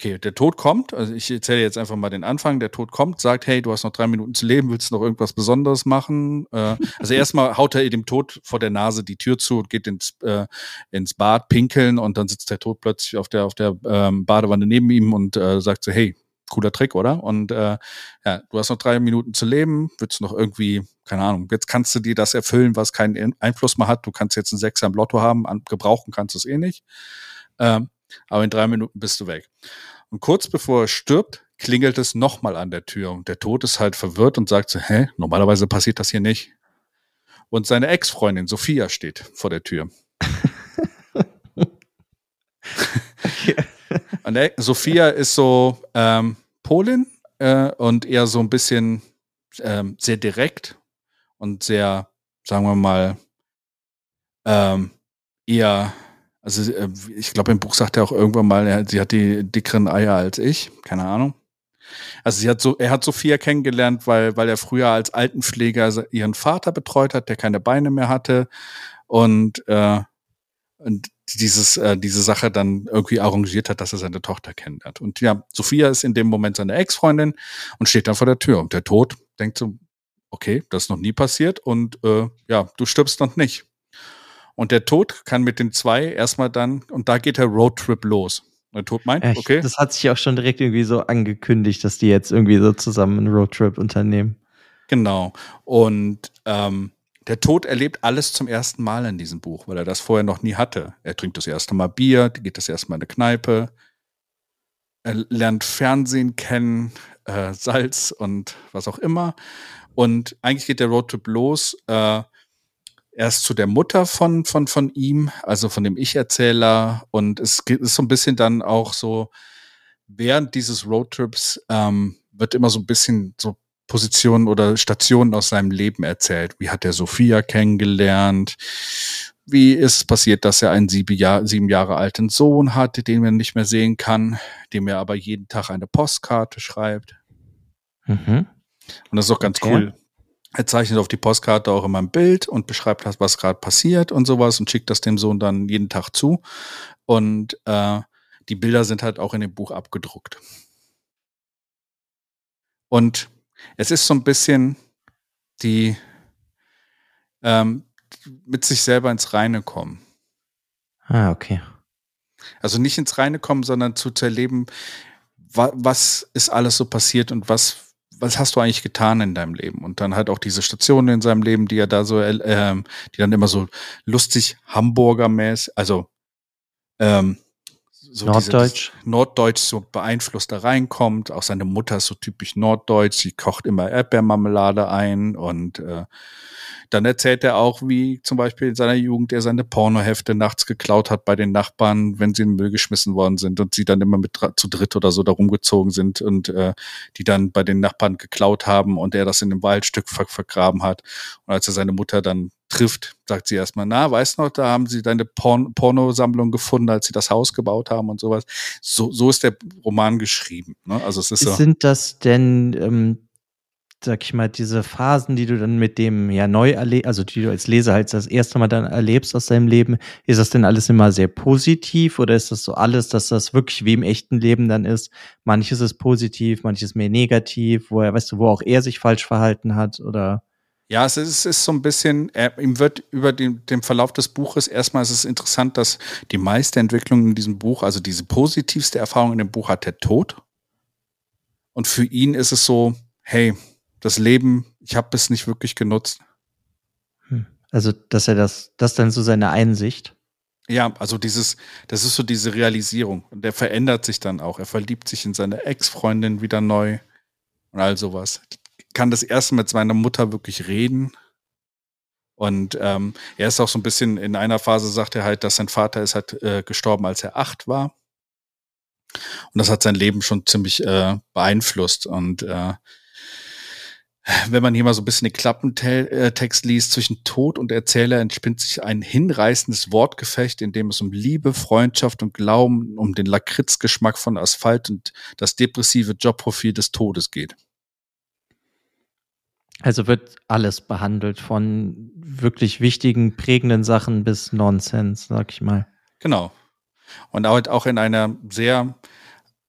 Okay, der Tod kommt, also ich erzähle jetzt einfach mal den Anfang, der Tod kommt, sagt, hey, du hast noch drei Minuten zu leben, willst du noch irgendwas Besonderes machen? Äh, also erstmal haut er dem Tod vor der Nase die Tür zu und geht ins, äh, ins Bad pinkeln und dann sitzt der Tod plötzlich auf der, auf der ähm, Badewanne neben ihm und äh, sagt so, hey, cooler Trick, oder? Und äh, ja, du hast noch drei Minuten zu leben, willst du noch irgendwie, keine Ahnung, jetzt kannst du dir das erfüllen, was keinen In- Einfluss mehr hat. Du kannst jetzt einen Sechser im Lotto haben, an, gebrauchen kannst du es eh nicht. Ähm, aber in drei Minuten bist du weg. Und kurz bevor er stirbt, klingelt es nochmal an der Tür und der Tod ist halt verwirrt und sagt so, hä, normalerweise passiert das hier nicht. Und seine Ex-Freundin Sophia steht vor der Tür. *laughs* Und der, Sophia ist so ähm, Polin äh, und eher so ein bisschen ähm, sehr direkt und sehr, sagen wir mal, ähm, eher, also äh, ich glaube, im Buch sagt er auch irgendwann mal, sie hat die dickeren Eier als ich, keine Ahnung. Also sie hat so, er hat Sophia kennengelernt, weil, weil er früher als Altenpfleger ihren Vater betreut hat, der keine Beine mehr hatte und, äh, und dieses, äh, diese Sache dann irgendwie arrangiert hat, dass er seine Tochter kennenlernt. Und ja, Sophia ist in dem Moment seine Ex-Freundin und steht dann vor der Tür. Und der Tod denkt so, okay, das ist noch nie passiert und äh, ja, du stirbst noch nicht. Und der Tod kann mit den zwei erstmal dann, und da geht der Roadtrip los. Der Tod meint, ich, okay, Das hat sich auch schon direkt irgendwie so angekündigt, dass die jetzt irgendwie so zusammen einen Roadtrip unternehmen. Genau. Und ähm, der Tod erlebt alles zum ersten Mal in diesem Buch, weil er das vorher noch nie hatte. Er trinkt das erste Mal Bier, geht das erste Mal in eine Kneipe, er lernt Fernsehen kennen, äh, Salz und was auch immer. Und eigentlich geht der Roadtrip los. Äh, erst zu der Mutter von, von, von ihm, also von dem Ich-Erzähler. Und es ist so ein bisschen dann auch so, während dieses Roadtrips ähm, wird immer so ein bisschen so Positionen oder Stationen aus seinem Leben erzählt. Wie hat er Sophia kennengelernt? Wie ist es passiert, dass er einen sieben, Jahr, sieben Jahre alten Sohn hatte, den er nicht mehr sehen kann, dem er aber jeden Tag eine Postkarte schreibt? Mhm. Und das ist auch ganz okay. cool. Er zeichnet auf die Postkarte auch immer ein Bild und beschreibt, was gerade passiert und sowas und schickt das dem Sohn dann jeden Tag zu. Und äh, die Bilder sind halt auch in dem Buch abgedruckt. Und es ist so ein bisschen die ähm, mit sich selber ins Reine kommen. Ah, okay. Also nicht ins Reine kommen, sondern zu, erleben, wa was ist alles so passiert und was, was hast du eigentlich getan in deinem Leben? Und dann halt auch diese Stationen in seinem Leben, die er da so, äh, die dann immer so lustig Hamburger-mäßig, also ähm, so Norddeutsch. Diese, Norddeutsch so beeinflusst da reinkommt. Auch seine Mutter ist so typisch Norddeutsch. Sie kocht immer Erdbeermarmelade ein und äh, dann erzählt er auch, wie zum Beispiel in seiner Jugend er seine Pornohefte nachts geklaut hat bei den Nachbarn, wenn sie in den Müll geschmissen worden sind und sie dann immer mit zu dritt oder so da rumgezogen sind und äh, die dann bei den Nachbarn geklaut haben und er das in einem Waldstück ver vergraben hat. Und als er seine Mutter dann trifft, sagt sie erstmal, na, weißt du noch, da haben sie deine Porn Pornosammlung gefunden, als sie das Haus gebaut haben und sowas. So, so ist der Roman geschrieben. Ne? Also es ist so. Sind das denn ähm, sag ich mal, diese Phasen, die du dann mit dem ja neu erlebst, also die du als Leser halt das erste Mal dann erlebst aus deinem Leben, ist das denn alles immer sehr positiv oder ist das so alles, dass das wirklich wie im echten Leben dann ist? Manches ist positiv, manches mehr negativ, wo er, weißt du, wo auch er sich falsch verhalten hat oder? Ja, es ist, es ist so ein bisschen, er, ihm wird über den, den Verlauf des Buches, erstmal ist es interessant, dass die meiste Entwicklung in diesem Buch, also diese positivste Erfahrung in dem Buch hat der Tod. Und für ihn ist es so, hey, das Leben, ich habe es nicht wirklich genutzt. Hm. Also, dass er das, das dann so seine Einsicht. Ja, also dieses, das ist so diese Realisierung. Und der verändert sich dann auch. Er verliebt sich in seine Ex-Freundin wieder neu und all sowas. Kann das erste mit seiner Mutter wirklich reden. Und ähm, er ist auch so ein bisschen in einer Phase, sagt er halt, dass sein Vater ist halt äh, gestorben, als er acht war. Und das hat sein Leben schon ziemlich äh, beeinflusst. Und äh, wenn man hier mal so ein bisschen den Klappentext liest, zwischen Tod und Erzähler entspinnt sich ein hinreißendes Wortgefecht, in dem es um Liebe, Freundschaft und Glauben, um den Lakritzgeschmack von Asphalt und das depressive Jobprofil des Todes geht. Also wird alles behandelt, von wirklich wichtigen, prägenden Sachen bis Nonsens, sag ich mal. Genau. Und auch in einer sehr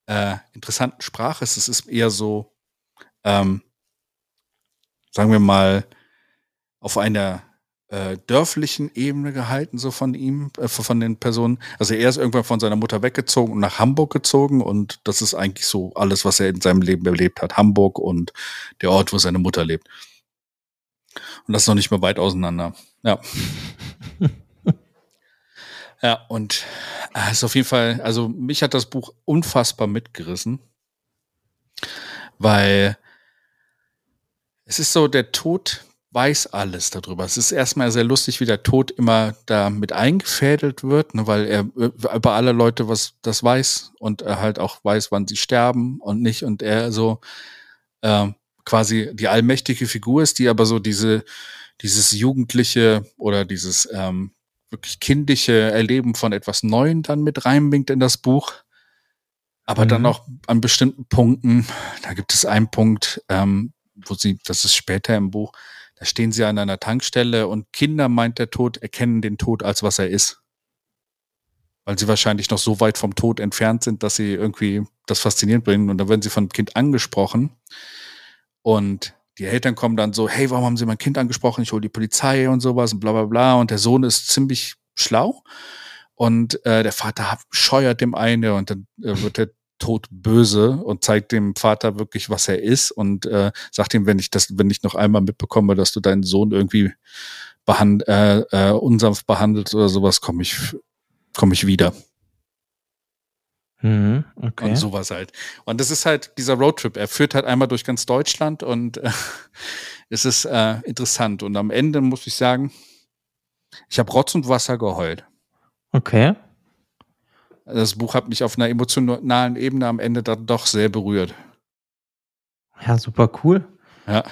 äh, interessanten Sprache. Es ist eher so, ähm, sagen wir mal, auf einer äh, dörflichen Ebene gehalten, so von ihm, äh, von den Personen. Also er ist irgendwann von seiner Mutter weggezogen und nach Hamburg gezogen und das ist eigentlich so alles, was er in seinem Leben erlebt hat. Hamburg und der Ort, wo seine Mutter lebt. Und das ist noch nicht mal weit auseinander. Ja. *laughs* ja, und es äh, ist auf jeden Fall, also mich hat das Buch unfassbar mitgerissen, weil es ist so, der Tod weiß alles darüber. Es ist erstmal sehr lustig, wie der Tod immer da mit eingefädelt wird, ne, weil er über alle Leute was das weiß und er halt auch weiß, wann sie sterben und nicht und er so äh, quasi die allmächtige Figur ist, die aber so diese dieses jugendliche oder dieses ähm, wirklich kindliche Erleben von etwas Neuem dann mit reinbringt in das Buch. Aber mhm. dann auch an bestimmten Punkten, da gibt es einen Punkt, ähm, wo sie, das ist später im Buch, da stehen sie an einer Tankstelle und Kinder, meint der Tod, erkennen den Tod als was er ist. Weil sie wahrscheinlich noch so weit vom Tod entfernt sind, dass sie irgendwie das faszinierend bringen. Und dann werden sie von Kind angesprochen. Und die Eltern kommen dann so, hey, warum haben sie mein Kind angesprochen? Ich hole die Polizei und sowas und bla bla bla. Und der Sohn ist ziemlich schlau. Und äh, der Vater scheuert dem eine und dann äh, wird der todböse und zeigt dem Vater wirklich, was er ist und äh, sagt ihm, wenn ich das, wenn ich noch einmal mitbekomme, dass du deinen Sohn irgendwie behand, äh, äh, unsanft behandelt oder sowas, komme ich, komme ich wieder. Mhm, okay. Und sowas halt. Und das ist halt dieser Roadtrip. Er führt halt einmal durch ganz Deutschland und äh, *laughs* es ist äh, interessant. Und am Ende muss ich sagen, ich habe Rotz und Wasser geheult. Okay. Das Buch hat mich auf einer emotionalen Ebene am Ende dann doch sehr berührt. Ja, super cool. Ja.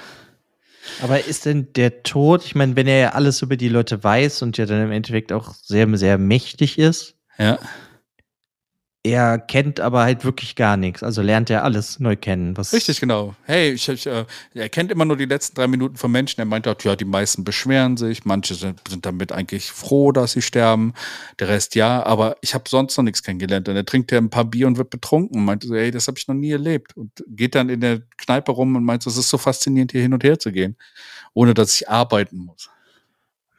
Aber ist denn der Tod, ich meine, wenn er ja alles über die Leute weiß und ja dann im Endeffekt auch sehr, sehr mächtig ist, Ja. Er kennt aber halt wirklich gar nichts. Also lernt er alles neu kennen. Was Richtig, genau. Hey, ich, ich, äh, er kennt immer nur die letzten drei Minuten von Menschen. Er meint auch, ja, die meisten beschweren sich, manche sind, sind damit eigentlich froh, dass sie sterben, der Rest ja, aber ich habe sonst noch nichts kennengelernt. Und er trinkt ja ein paar Bier und wird betrunken und meint so, hey, das habe ich noch nie erlebt. Und geht dann in der Kneipe rum und meint, es ist so faszinierend, hier hin und her zu gehen, ohne dass ich arbeiten muss.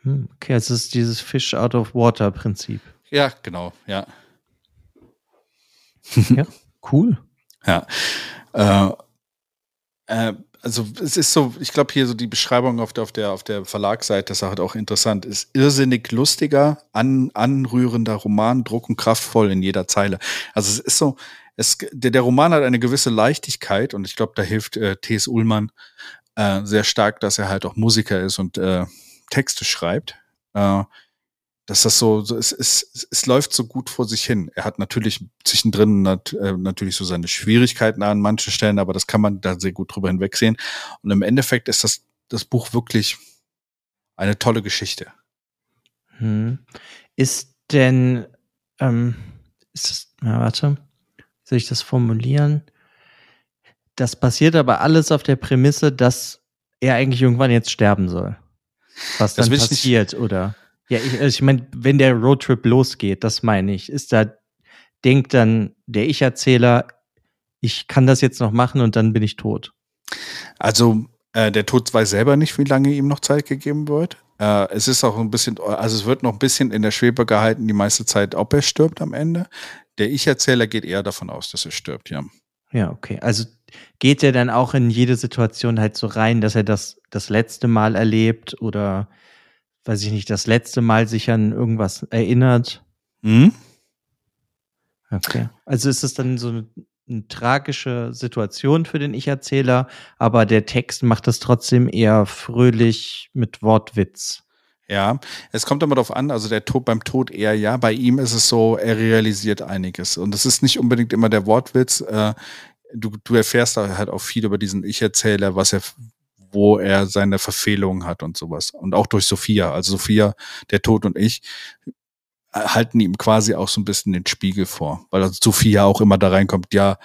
Hm, Okay, es ist dieses Fish out of water Prinzip. Ja, genau, ja. Ja, cool. Ja. Äh, äh, also es ist so, ich glaube hier so die Beschreibung auf der, auf der, auf der Verlagsseite ist halt auch interessant, ist irrsinnig lustiger, an, anrührender Roman, druck- und kraftvoll in jeder Zeile. Also es ist so, es, der, der Roman hat eine gewisse Leichtigkeit und ich glaube, da hilft äh, T.S. Ullmann äh, sehr stark, dass er halt auch Musiker ist und äh, Texte schreibt. Äh, dass das so, so es, es, es läuft so gut vor sich hin. Er hat natürlich zwischendrin nat, äh, natürlich so seine Schwierigkeiten an manchen Stellen, aber das kann man da sehr gut drüber hinwegsehen. Und im Endeffekt ist das, das Buch wirklich eine tolle Geschichte. Hm. Ist denn, ähm, ist das, na, warte, soll ich das formulieren? Das passiert aber alles auf der Prämisse, dass er eigentlich irgendwann jetzt sterben soll. Was Das dann ich nicht- passiert, oder? Ja, ich, also ich meine, wenn der Roadtrip losgeht, das meine ich, ist da, denkt dann der Ich-Erzähler, ich kann das jetzt noch machen und dann bin ich tot. Also äh, der Tod weiß selber nicht, wie lange ihm noch Zeit gegeben wird. Äh, es ist auch ein bisschen, also es wird noch ein bisschen in der Schwebe gehalten, die meiste Zeit, ob er stirbt am Ende. Der Ich-Erzähler geht eher davon aus, dass er stirbt, ja. Ja, okay. Also geht er dann auch in jede Situation halt so rein, dass er das das letzte Mal erlebt oder weiß ich nicht, das letzte Mal sich an irgendwas erinnert? Mhm. Okay. Also ist es dann so eine, eine tragische Situation für den Ich-Erzähler, aber der Text macht das trotzdem eher fröhlich mit Wortwitz. Ja, es kommt immer darauf an, also der Tod beim Tod eher ja, bei ihm ist es so, er realisiert einiges. Und es ist nicht unbedingt immer der Wortwitz. Äh, du, du erfährst da halt auch viel über diesen Ich-Erzähler, was er, wo er seine Verfehlungen hat und sowas. Und auch durch Sophia. Also Sophia, der Tod und ich, äh, halten ihm quasi auch so ein bisschen den Spiegel vor. Weil also Sophia auch immer da reinkommt, ja,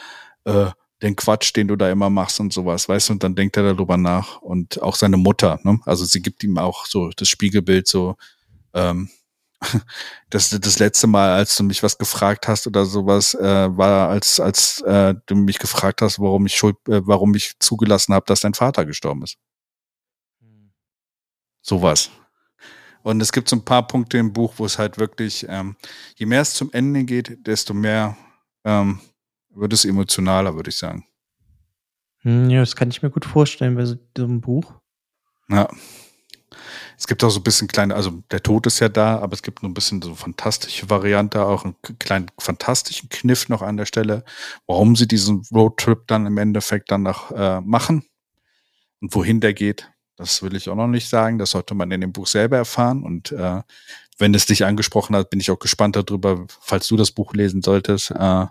äh, den Quatsch, den du da immer machst und sowas, weißt du, und dann denkt er darüber nach. Und auch seine Mutter, ne? Also sie gibt ihm auch so das Spiegelbild, so, ähm, *laughs* das, das letzte Mal, als du mich was gefragt hast oder sowas, äh, war, als, als äh, du mich gefragt hast, warum ich schuld, äh, warum ich zugelassen habe, dass dein Vater gestorben ist. Sowas. Und es gibt so ein paar Punkte im Buch, wo es halt wirklich, ähm, je mehr es zum Ende geht, desto mehr ähm, wird es emotionaler, würde ich sagen. Hm, ja, das kann ich mir gut vorstellen bei so einem Buch. Ja. Es gibt auch so ein bisschen kleine, also der Tod ist ja da, aber es gibt noch ein bisschen so fantastische Variante, auch einen kleinen fantastischen Kniff noch an der Stelle, warum sie diesen Roadtrip dann im Endeffekt dann noch äh, machen und wohin der geht. Das will ich auch noch nicht sagen. Das sollte man in dem Buch selber erfahren. Und äh, wenn es dich angesprochen hat, bin ich auch gespannt darüber, falls du das Buch lesen solltest, äh,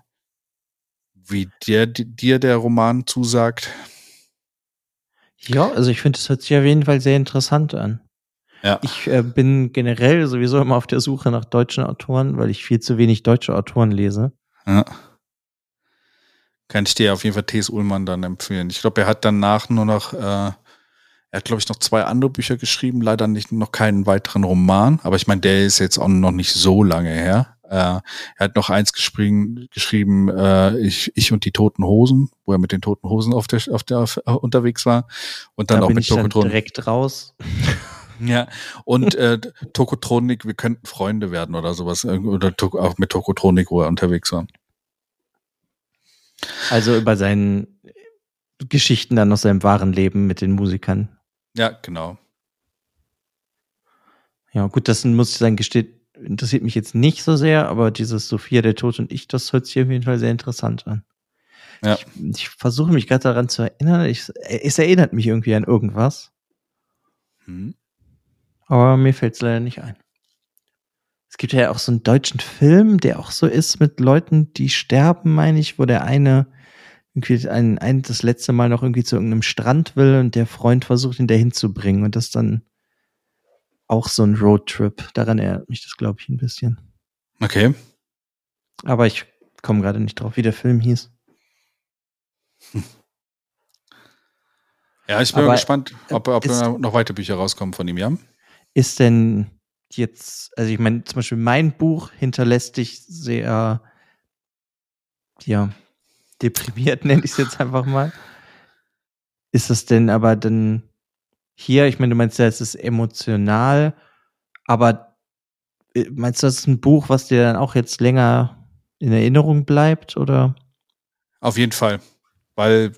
wie dir, dir der Roman zusagt. Ja, also ich finde, es hört sich auf jeden Fall sehr interessant an. Ja. Ich äh, bin generell sowieso immer auf der Suche nach deutschen Autoren, weil ich viel zu wenig deutsche Autoren lese. Ja. Kann ich dir auf jeden Fall T.S. Ullmann dann empfehlen. Ich glaube, er hat danach nur noch, äh, er hat, glaube ich, noch zwei andere Bücher geschrieben, leider nicht noch keinen weiteren Roman, aber ich meine, der ist jetzt auch noch nicht so lange her. Äh, er hat noch eins geschrieben, geschrieben äh, ich, ich und die toten Hosen, wo er mit den toten Hosen auf der, auf der auf, unterwegs war. Und dann da auch bin mit ich dann Tokotronik. direkt raus. *laughs* Ja, und äh, Tokotronik, wir könnten Freunde werden oder sowas. Oder to auch mit Tokotronik, wo er unterwegs war. Also über seinen Geschichten dann aus seinem wahren Leben mit den Musikern. Ja, genau. Ja, gut, das muss ich sagen, gesteht, interessiert mich jetzt nicht so sehr, aber dieses Sophia, der Tod und ich, das hört sich auf jeden Fall sehr interessant an. Ja. Ich, ich versuche mich gerade daran zu erinnern. Ich, es erinnert mich irgendwie an irgendwas, Hm. aber mir fällt es leider nicht ein. Es gibt ja auch so einen deutschen Film, der auch so ist mit Leuten, die sterben, meine ich, wo der eine irgendwie ein, ein, das letzte Mal noch irgendwie zu irgendeinem Strand will und der Freund versucht, ihn dahin zu bringen und das dann auch so ein Roadtrip. Daran erinnert mich das, glaube ich, ein bisschen. Okay. Aber ich komme gerade nicht drauf, wie der Film hieß. Ja, ich bin Aber, gespannt, ob, ob ist- noch weitere Bücher rauskommen von ihm, ja? Ist denn jetzt, also ich meine, zum Beispiel mein Buch hinterlässt dich sehr, ja, deprimiert, *laughs* nenne ich es jetzt einfach mal. Ist das denn aber dann hier, ich meine, du meinst ja, es ist emotional, aber äh, meinst du, das ist ein Buch, was dir dann auch jetzt länger in Erinnerung bleibt, oder? Auf jeden Fall. Weil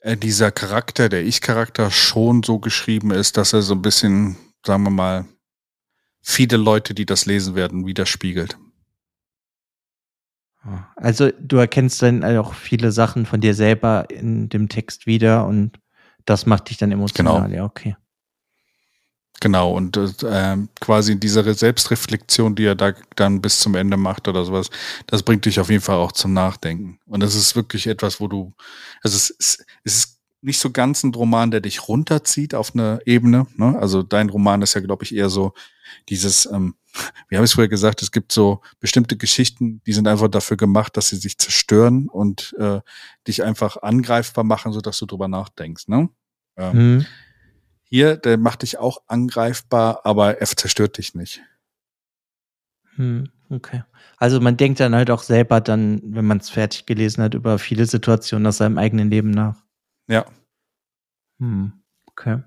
äh, dieser Charakter, der Ich-Charakter, schon so geschrieben ist, dass er so ein bisschen, sagen wir mal, viele Leute, die das lesen werden, widerspiegelt. Also du erkennst dann auch viele Sachen von dir selber in dem Text wieder und das macht dich dann emotional. Genau. Ja, okay. Genau, und äh, ähm, quasi diese Selbstreflexion, die er da dann bis zum Ende macht oder sowas, das bringt dich auf jeden Fall auch zum Nachdenken. Und das ist wirklich etwas, wo du, also es ist, es ist nicht so ganz ein Roman, der dich runterzieht auf eine Ebene. Ne? Also dein Roman ist ja, glaube ich, eher so dieses, ähm, wie habe ich es vorher gesagt, es gibt so bestimmte Geschichten, die sind einfach dafür gemacht, dass sie sich zerstören und äh, dich einfach angreifbar machen, sodass du drüber nachdenkst. Ne? Ähm, Hm. hier, der macht dich auch angreifbar, aber er zerstört dich nicht. Hm. Okay. Also man denkt dann halt auch selber dann, wenn man es fertig gelesen hat, über viele Situationen aus seinem eigenen Leben nach. Ja. Hm. Okay.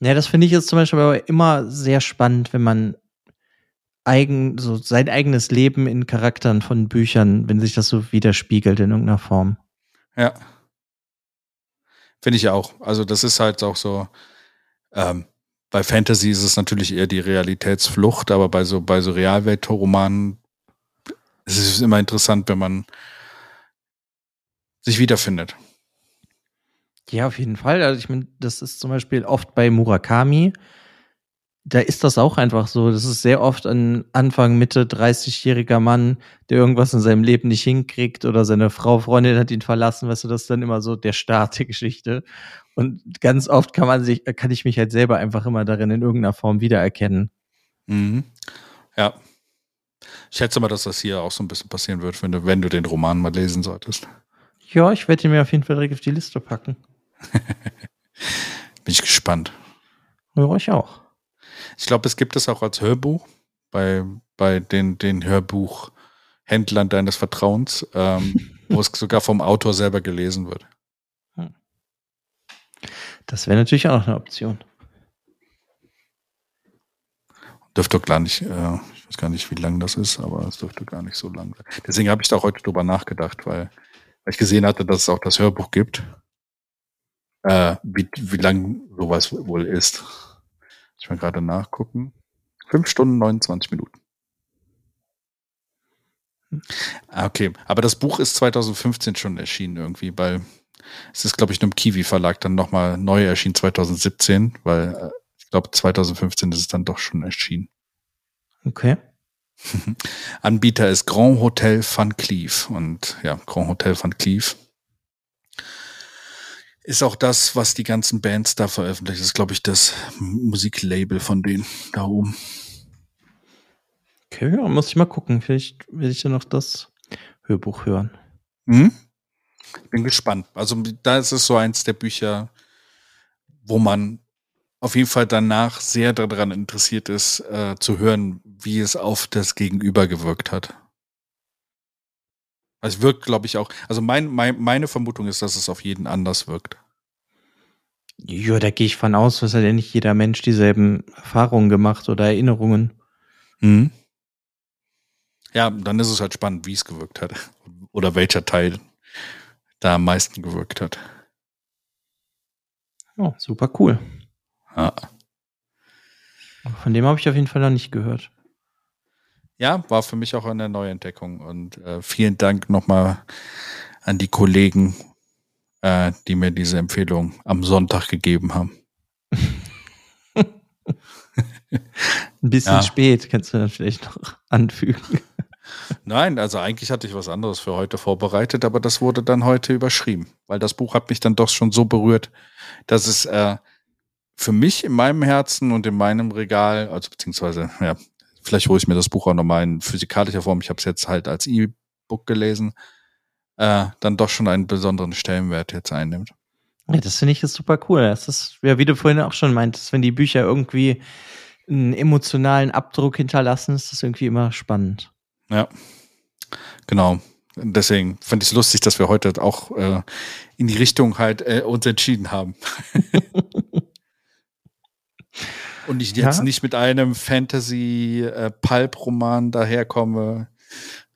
Ja, das finde ich jetzt zum Beispiel aber immer sehr spannend, wenn man eigen, so sein eigenes Leben in Charakteren von Büchern, wenn sich das so widerspiegelt in irgendeiner Form. Ja. Finde ich auch. Also das ist halt auch so, ähm, bei Fantasy ist es natürlich eher die Realitätsflucht, aber bei so, bei so Realweltromanen ist es immer interessant, wenn man sich wiederfindet. Ja, auf jeden Fall. Also ich meine, das ist zum Beispiel oft bei Murakami. Da ist das auch einfach so. Das ist sehr oft ein Anfang, Mitte 30-jähriger Mann, der irgendwas in seinem Leben nicht hinkriegt oder seine Frau, Freundin hat ihn verlassen. Weißt du, das ist dann immer so der Start der Geschichte. Und ganz oft kann man sich, kann ich mich halt selber einfach immer darin in irgendeiner Form wiedererkennen. Mhm. Ja. Ich schätze mal, dass das hier auch so ein bisschen passieren wird, wenn du, wenn du den Roman mal lesen solltest. Ja, ich werde ihn mir auf jeden Fall direkt auf die Liste packen. *laughs* Bin ich gespannt. Ja, ich auch. Ich glaube, es gibt es auch als Hörbuch bei, bei den, den Hörbuchhändlern deines Vertrauens, ähm, *laughs* wo es sogar vom Autor selber gelesen wird. Das wäre natürlich auch noch eine Option. Dürfte gar nicht, äh, ich weiß gar nicht, wie lang das ist, aber es dürfte gar nicht so lang sein. Deswegen habe ich da heute drüber nachgedacht, weil, weil ich gesehen hatte, dass es auch das Hörbuch gibt. Äh, wie, wie lang sowas wohl ist. Ich mal gerade nachgucken. Fünf Stunden, 29 Minuten. Ah, Okay, aber das Buch ist 2015 schon erschienen irgendwie, weil es ist, glaube ich, nur im Kiwi Verlag dann nochmal neu erschienen 2017, weil äh, ich glaube 2015 ist es dann doch schon erschienen. Okay. *laughs* Anbieter ist Grand Hotel Van Cleef und ja, Grand Hotel Van Cleef ist auch das, was die ganzen Bands da veröffentlichen. Das ist, glaube ich, das Musiklabel von denen da oben. Okay, ja, muss ich mal gucken. Vielleicht will ich ja noch das Hörbuch hören. Hm? Ich bin gespannt. Also da ist es so eins der Bücher, wo man auf jeden Fall danach sehr daran interessiert ist, äh, zu hören, wie es auf das Gegenüber gewirkt hat. Also es wirkt, glaube ich, auch. Also mein, mein, meine Vermutung ist, dass es auf jeden anders wirkt. Ja, da gehe ich von aus, dass hat ja nicht jeder Mensch dieselben Erfahrungen gemacht oder Erinnerungen. Mhm. Ja, dann ist es halt spannend, wie es gewirkt hat. *laughs* Oder welcher Teil da am meisten gewirkt hat. Oh, super cool. Ja. Von dem habe ich auf jeden Fall noch nicht gehört. Ja, war für mich auch eine Neuentdeckung. Und äh, vielen Dank nochmal an die Kollegen, äh, die mir diese Empfehlung am Sonntag gegeben haben. Ein bisschen ja. spät, kannst du dann vielleicht noch anfügen. Nein, also eigentlich hatte ich was anderes für heute vorbereitet, aber das wurde dann heute überschrieben, weil das Buch hat mich dann doch schon so berührt, dass es äh, für mich in meinem Herzen und in meinem Regal, also beziehungsweise, ja, vielleicht hole ich mir das Buch auch nochmal in physikalischer Form, ich habe es jetzt halt als E-Book gelesen, äh, dann doch schon einen besonderen Stellenwert jetzt einnimmt. Ja, das finde ich ist super cool. Das ist, ja, wie du vorhin auch schon meintest, wenn die Bücher irgendwie einen emotionalen Abdruck hinterlassen, ist das irgendwie immer spannend. Ja, genau. Deswegen fand ich es lustig, dass wir heute auch äh, in die Richtung halt äh, uns entschieden haben. *laughs* Und ich jetzt ja? nicht mit einem Fantasy-Pulp-Roman äh, daherkomme.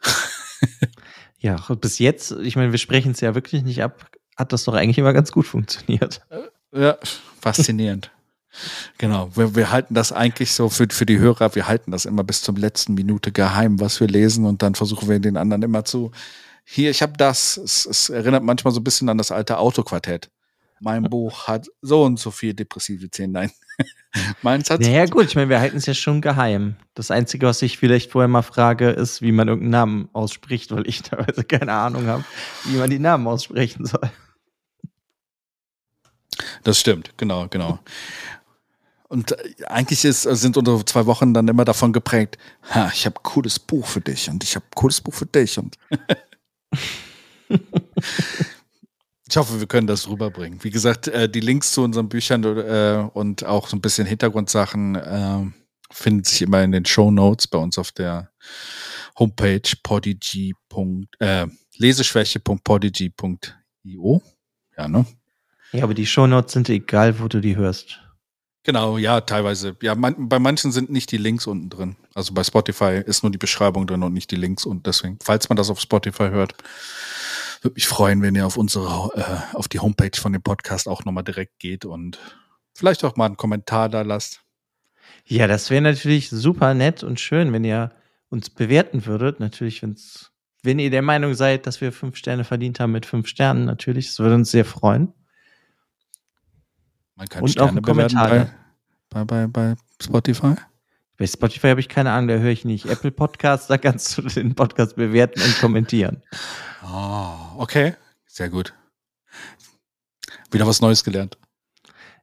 *laughs* ja, bis jetzt, ich meine, wir sprechen es ja wirklich nicht ab, hat das doch eigentlich immer ganz gut funktioniert. Ja, faszinierend. *laughs* Genau, wir, wir halten das eigentlich so für, für die Hörer, wir halten das immer bis zum letzten Minute geheim, was wir lesen und dann versuchen wir den anderen immer zu, hier, ich habe das, es, es, erinnert manchmal so ein bisschen an das alte Autoquartett. Mein *laughs* Buch hat so und so viel depressive Szenen. Nein, *laughs* meins hat. Naja, gut, ich meine, wir halten es ja schon geheim. Das Einzige, was ich vielleicht vorher mal frage, ist, wie man irgendeinen Namen ausspricht, weil ich *laughs* teilweise keine Ahnung habe, wie man die Namen aussprechen soll. Das stimmt, genau, genau. Und äh, eigentlich ist, äh, sind unsere zwei Wochen dann immer davon geprägt, ha, ich habe ein cooles Buch für dich und ich habe ein cooles Buch für dich und *laughs* ich hoffe, wir können das rüberbringen. Wie gesagt, äh, die Links zu unseren Büchern und auch so ein bisschen Hintergrundsachen finden sich immer in den Show Notes bei uns auf der Homepage podigy. Äh, leseschwäche.podigy.io. Ja, ne? Ja, aber die Show Notes sind egal, wo du die hörst. Genau, ja, teilweise. Ja, man, bei manchen sind nicht die Links unten drin. Also bei Spotify ist nur die Beschreibung drin und nicht die Links. Und deswegen, falls man das auf Spotify hört, würde mich freuen, wenn ihr auf unsere, äh, auf die Homepage von dem Podcast auch nochmal direkt geht und vielleicht auch mal einen Kommentar da lasst. Ja, das wäre natürlich super nett und schön, wenn ihr uns bewerten würdet. Natürlich, wenn's, wenn ihr der Meinung seid, dass wir fünf Sterne verdient haben mit fünf Sternen, natürlich. Das würde uns sehr freuen. Man kann und Sterne auch Kommentare. Bei, bei, bei, Spotify? Bei Spotify habe ich keine Ahnung, da höre ich nicht. Apple Podcasts, da kannst du den Podcast bewerten und kommentieren. Oh, okay. Sehr gut. Wieder was Neues gelernt.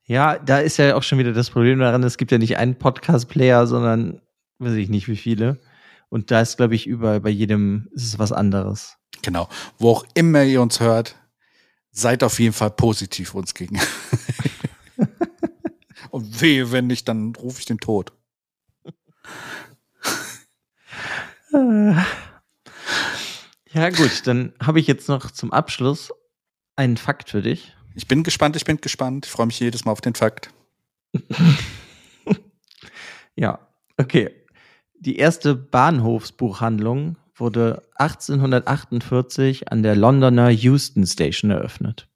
Ja, da ist ja auch schon wieder das Problem daran, es gibt ja nicht einen Podcast-Player, sondern weiß ich nicht wie viele. Und da ist, glaube ich, überall bei jedem ist es was anderes. Genau. Wo auch immer ihr uns hört, seid auf jeden Fall positiv uns gegen. *laughs* Und wehe, wenn nicht, dann rufe ich den Tod. Ja, gut, dann habe ich jetzt noch zum Abschluss einen Fakt für dich. Ich bin gespannt, ich bin gespannt. Ich freue mich jedes Mal auf den Fakt. *laughs* ja, okay. Die erste Bahnhofsbuchhandlung wurde 1848 an der Londoner Euston Station eröffnet.